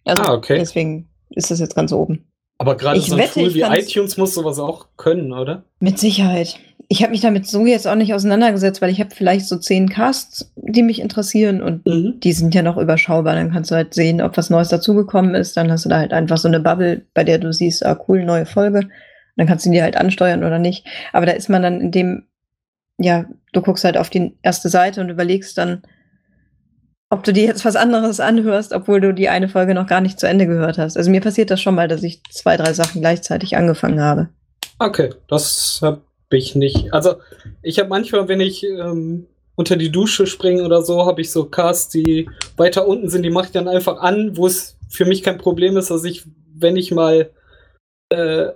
Also ah, okay. deswegen ist das jetzt ganz oben. Aber gerade so ein wette, Tool wie iTunes muss sowas auch können, oder? Mit Sicherheit. Ich habe mich damit so jetzt auch nicht auseinandergesetzt, weil ich habe vielleicht so zehn Casts, die mich interessieren und mhm. die sind ja noch überschaubar. Dann kannst du halt sehen, ob was Neues dazugekommen ist. Dann hast du da halt einfach so eine Bubble, bei der du siehst, ah cool, neue Folge. dann kannst du die halt ansteuern oder nicht. Aber da ist man dann in dem, ja, du guckst halt auf die erste Seite und überlegst dann, ob du dir jetzt was anderes anhörst, obwohl du die eine Folge noch gar nicht zu Ende gehört hast. Also mir passiert das schon mal, dass ich zwei, drei Sachen gleichzeitig angefangen habe. Okay, das habe ich nicht. Also ich habe manchmal, wenn ich ähm, unter die Dusche springe oder so, habe ich so Casts, die weiter unten sind, die mache ich dann einfach an, wo es für mich kein Problem ist, dass ich, wenn ich mal äh,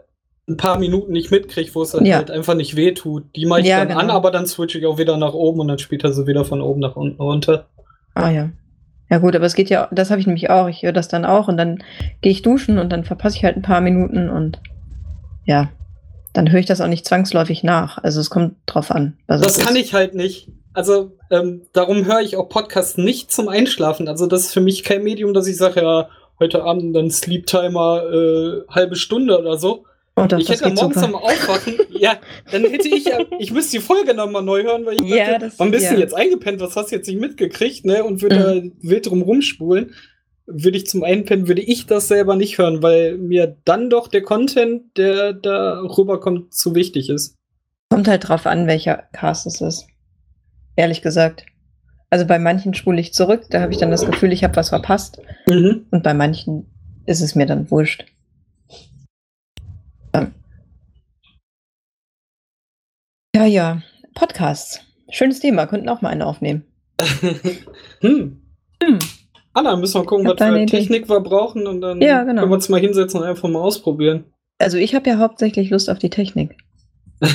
ein paar Minuten nicht mitkriege, wo es dann ja. halt einfach nicht weh tut, die mache ich ja, dann genau. an, aber dann switche ich auch wieder nach oben und dann spielt er so wieder von oben nach unten runter. Ah ja. Ja gut, aber es geht ja, das habe ich nämlich auch. Ich höre das dann auch und dann gehe ich duschen und dann verpasse ich halt ein paar Minuten und ja, dann höre ich das auch nicht zwangsläufig nach. Also es kommt drauf an. das kann ich halt nicht. also ähm, darum höre ich auch Podcasts nicht zum Einschlafen. Also das ist für mich kein Medium, dass ich sage, ja, heute Abend dann Sleep Timer äh, halbe Stunde oder so. Oh, doch, ich hätte morgens super. am Aufwachen, ja, dann hätte ich ja, ich müsste die Folge nochmal neu hören, weil ich Ja, dachte, das- wann bist du ja. jetzt eingepennt, was hast du jetzt nicht mitgekriegt, ne? Und würde Mhm. da wild drum rumspulen. Würde ich zum Einpennen, würde ich das selber nicht hören, weil mir dann doch der Content, der da rüberkommt, zu wichtig ist. Kommt halt drauf an, welcher Cast es ist. Ehrlich gesagt. Also bei manchen spule ich zurück, da habe ich dann das Gefühl, ich habe was verpasst. Mhm. Und bei manchen ist es mir dann wurscht. Ja, ja. ja. Podcasts. Schönes Thema, könnten auch mal einen aufnehmen. hm. Hm. Anna, müssen wir gucken, was für eine Idee. Technik wir brauchen und dann Ja, genau. können wir uns mal hinsetzen und einfach mal ausprobieren. Also ich habe ja hauptsächlich Lust auf die Technik.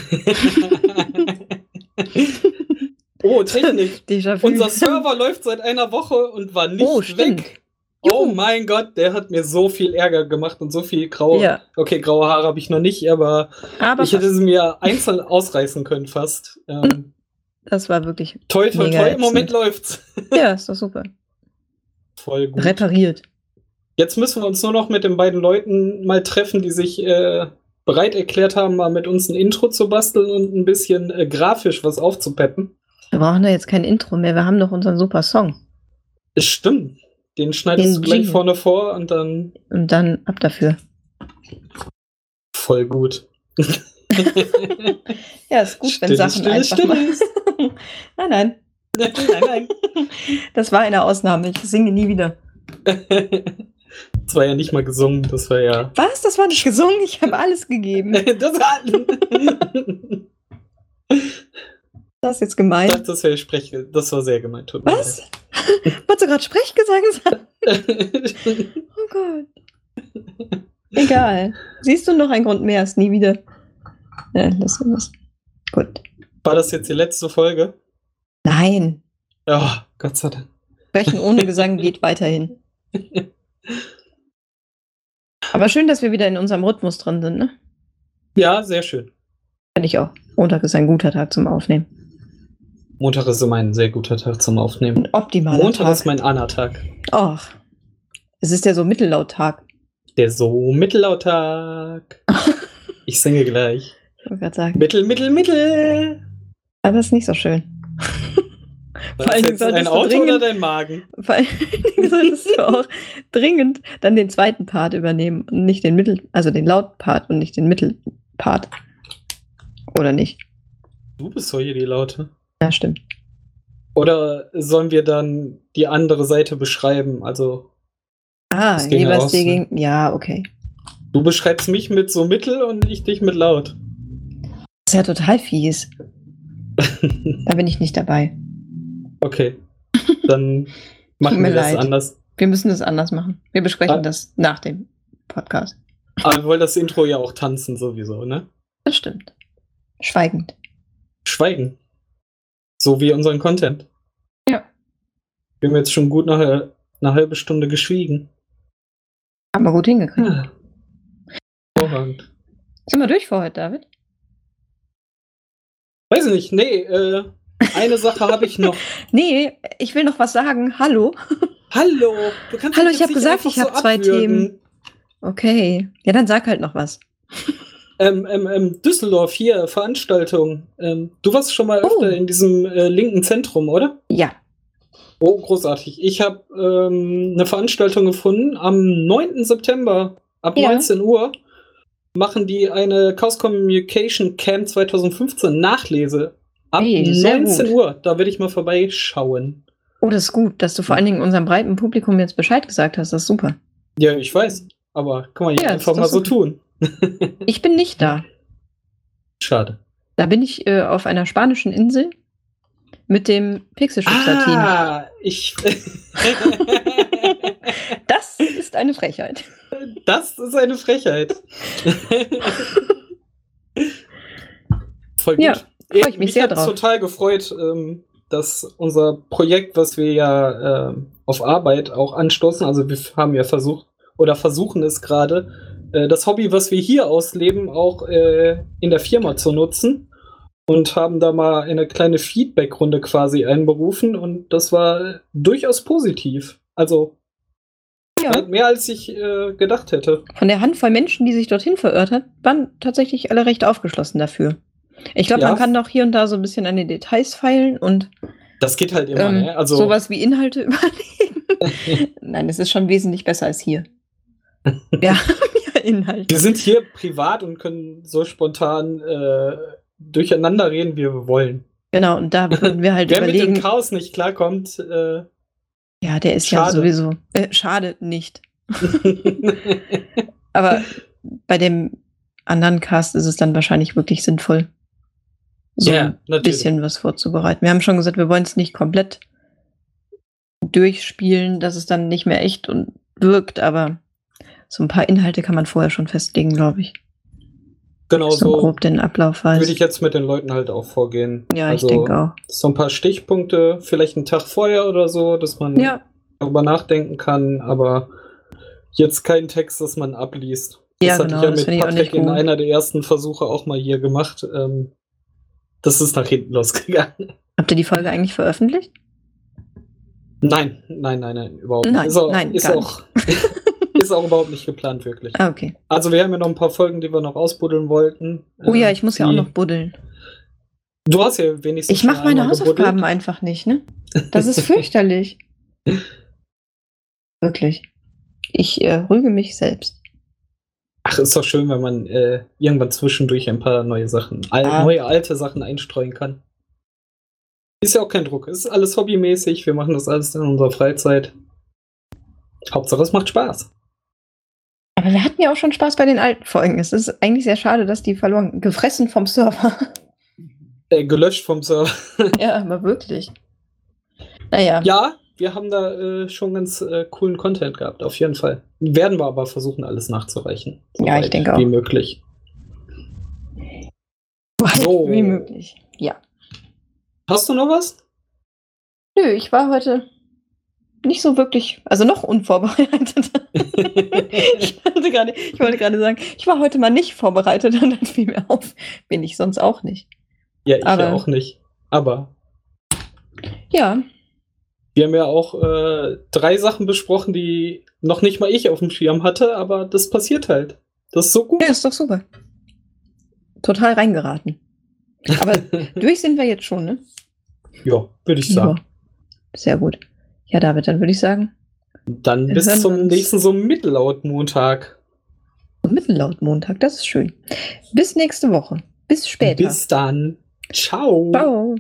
oh, Technik. Unser Server läuft seit einer Woche und war nicht Oh, weg. Oh mein Gott, der hat mir so viel Ärger gemacht und so viel graue. Ja, Okay, graue Haare habe ich noch nicht, aber, aber ich hätte sie mir einzeln ausreißen können fast. Ähm, das war wirklich. toi, Mega toi, im Moment läuft's. Ja, ist doch super. Voll gut. Repariert. Jetzt müssen wir uns nur noch mit den beiden Leuten mal treffen, die sich äh, bereit erklärt haben, mal mit uns ein Intro zu basteln und ein bisschen äh, grafisch was aufzupeppen. Wir brauchen da jetzt kein Intro mehr. Wir haben doch unseren super Song. Stimmt. Den schneidest Den du gleich Jingle. vorne vor und dann Und dann ab dafür. voll gut. Ja, ist gut, wenn Stille, Sachen stille, einfach stille. nein, nein. nein, nein. Das war eine Ausnahme. Ich singe nie wieder. Das war ja nicht mal gesungen, das war ja. Was? Das war nicht gesungen? Ich habe alles gegeben. Das war. Das ist jetzt gemein. das, wäre Sprech, das war sehr gemeint. Tut Was? Wolltest du gerade Sprechgesang sagen? Oh Gott. Egal. Siehst du noch einen Grund mehr? Ist nie wieder. Ja, das ist Gut. War das jetzt die letzte Folge? Nein. Ja, Gott sei Dank. Sprechen ohne Gesang geht weiterhin. Aber schön, dass wir wieder in unserem Rhythmus drin sind, ne? Ja, sehr schön. Finde ich auch. Montag ist ein guter Tag zum Aufnehmen. Montag ist immer ein sehr guter Tag zum Aufnehmen. Ein optimaler Montag Tag. ist mein Anna-Tag. Ach. Es ist ja so Mittellauttag. Der so Mittellauttag. Ich singe gleich. Ich wollte gerade sagen. Mittel, Mittel, Mittel. Aber das ist nicht so schön. War Vor allen das Dingen ein Auto oder dringend- dein Magen? Vor allen Dingen solltest du auch dringend dann den zweiten Part übernehmen und nicht den Mittel, also den Lautpart und nicht den Mittelpart. Oder nicht? Du bist doch hier die Laute. Ja, stimmt. Oder sollen wir dann die andere Seite beschreiben? Also, Ah, Das jeweils die gegen. Ja, okay. du beschreibst mich mit so mittel und ich dich mit laut. Das ist ja total fies. Da bin ich nicht dabei. okay. Dann machen wir das leid. anders. Wir müssen es anders machen. Wir besprechen Ah. das nach dem Podcast. Aber wir wollen das Intro ja auch tanzen sowieso, ne? Das stimmt. Schweigend. Schweigen. So wie unseren Content. Ja. Wir haben jetzt schon gut eine, eine halbe Stunde geschwiegen. Haben wir gut hingekriegt. Ja. Hervorragend. Sind wir durch für heute, David? Weiß ich nicht, nee, äh, eine Sache habe ich noch. Nee, ich will noch was sagen. Hallo. Hallo, du kannst Hallo, ich jetzt hab nicht gesagt, ich hab zwei abwürgen. Themen. Okay. Ja, dann sag halt noch was. Ähm, ähm, ähm, Düsseldorf hier, Veranstaltung. Ähm, du warst schon mal Oh. öfter in diesem äh, linken Zentrum, oder? Ja. Oh, großartig. Ich habe ähm, eine Veranstaltung gefunden. Am 9. September ab Ja. 19 Uhr machen die eine Chaos Communication Camp 2015 Nachlese. Ab Hey, sehr 19 gut. Uhr. Da werde ich mal vorbeischauen. Oh, das ist gut, dass du vor allen Dingen unserem breiten Publikum jetzt Bescheid gesagt hast. Das ist super. Ja, ich weiß. Aber kann man ja, einfach mal so tun. Ich bin nicht da. Schade. Da bin ich äh, auf einer spanischen Insel mit dem Pixelschubser-Team. Ah, ich. Das ist eine Frechheit. Das ist eine Frechheit. Voll gut. Ja, freu ich mich sehr hat's drauf. total gefreut, ähm, dass unser Projekt, was wir ja ähm, auf Arbeit auch anstoßen, also wir haben ja versucht oder versuchen es gerade, äh, das Hobby, was wir hier ausleben, auch äh, in der Firma zu nutzen. und haben da mal eine kleine Feedback-Runde quasi einberufen und das war durchaus positiv. Also Ja. mehr als ich äh, gedacht hätte. Von der Handvoll Menschen, die sich dorthin verirrt hat, waren tatsächlich alle recht aufgeschlossen dafür. Ich glaube, Ja. man kann doch hier und da so ein bisschen an den Details feilen und Das geht halt immer, ähm, ne? Also sowas wie Inhalte überlegen. Nein, es ist schon wesentlich besser als hier. Ja Inhalte. wir sind hier privat und können so spontan äh, durcheinander reden, wie wir wollen. Genau, und da würden wir halt Wer mit dem überlegen. Chaos nicht klarkommt, äh, Ja, der ist ja Schade. sowieso. Äh, schade nicht. Aber bei dem anderen Cast ist es dann wahrscheinlich wirklich sinnvoll, so Ja, ein natürlich. bisschen was vorzubereiten. Wir haben schon gesagt, wir wollen es nicht komplett durchspielen, dass es dann nicht mehr echt und wirkt, aber so ein paar Inhalte kann man vorher schon festlegen, glaube ich. genau so so grob den Ablauf weiß. würde ich jetzt mit den Leuten halt auch vorgehen. ja, also, ich denke auch. So ein paar Stichpunkte, vielleicht einen Tag vorher oder so, dass man Ja, darüber nachdenken kann, aber jetzt kein Text, das man abliest. Das Ja, hatte genau, ich ja mit Patrick in einer der ersten Versuche auch mal hier gemacht. Ähm, das ist nach hinten losgegangen. habt ihr die Folge eigentlich veröffentlicht? Nein, nein, nein, nein, überhaupt Nein, nicht. Ist auch, nein, ist, gar auch, ist auch überhaupt nicht geplant, wirklich. Ah, okay. Also wir haben ja noch ein paar Folgen, die wir noch ausbuddeln wollten. Oh ja, Ähm, ich muss ja auch noch buddeln. Du hast ja wenigstens Ich mache meine Hausaufgaben gebuddelt. einfach nicht, ne? Das ist fürchterlich. Wirklich. Ich äh, rüge mich selbst. Ach, ist doch schön, wenn man äh, irgendwann zwischendurch ein paar neue Sachen, al Ah. neue alte Sachen einstreuen kann. Ist ja auch kein Druck. Ist alles hobbymäßig. Wir machen das alles in unserer Freizeit. Hauptsache, es macht Spaß. Aber wir hatten ja auch schon Spaß bei den alten Folgen. Es ist eigentlich sehr schade, dass die verloren, gefressen vom Server. Äh, gelöscht vom Server. ja, aber wirklich. Naja, Ja, wir haben da äh, schon ganz äh, coolen Content gehabt, auf jeden Fall. Werden wir aber versuchen, alles nachzureichen. Ja, ich denke auch. Wie möglich. so. wie möglich. Ja. Hast du noch was? Nö, ich war heute nicht so wirklich, also noch unvorbereitet. ich, wollte gerade, ich wollte gerade sagen, ich war heute mal nicht vorbereitet und dann fiel mir auf, bin ich sonst auch nicht. ja, ich Aber- ja auch nicht. Aber Ja, wir haben ja auch äh, drei Sachen besprochen, die noch nicht mal ich auf dem Schirm hatte, aber das passiert halt. Das ist so gut. ja, ist doch super. Total reingeraten. Aber durch sind wir jetzt schon, ne? ja, würde ich sagen. Ja. Sehr gut. Ja, David, dann würde ich sagen, Dann bis zum nächsten so Mittellaut-Montag. Mittellaut-Montag, das ist schön. Bis nächste Woche. Bis später. Bis dann. Ciao. Ciao.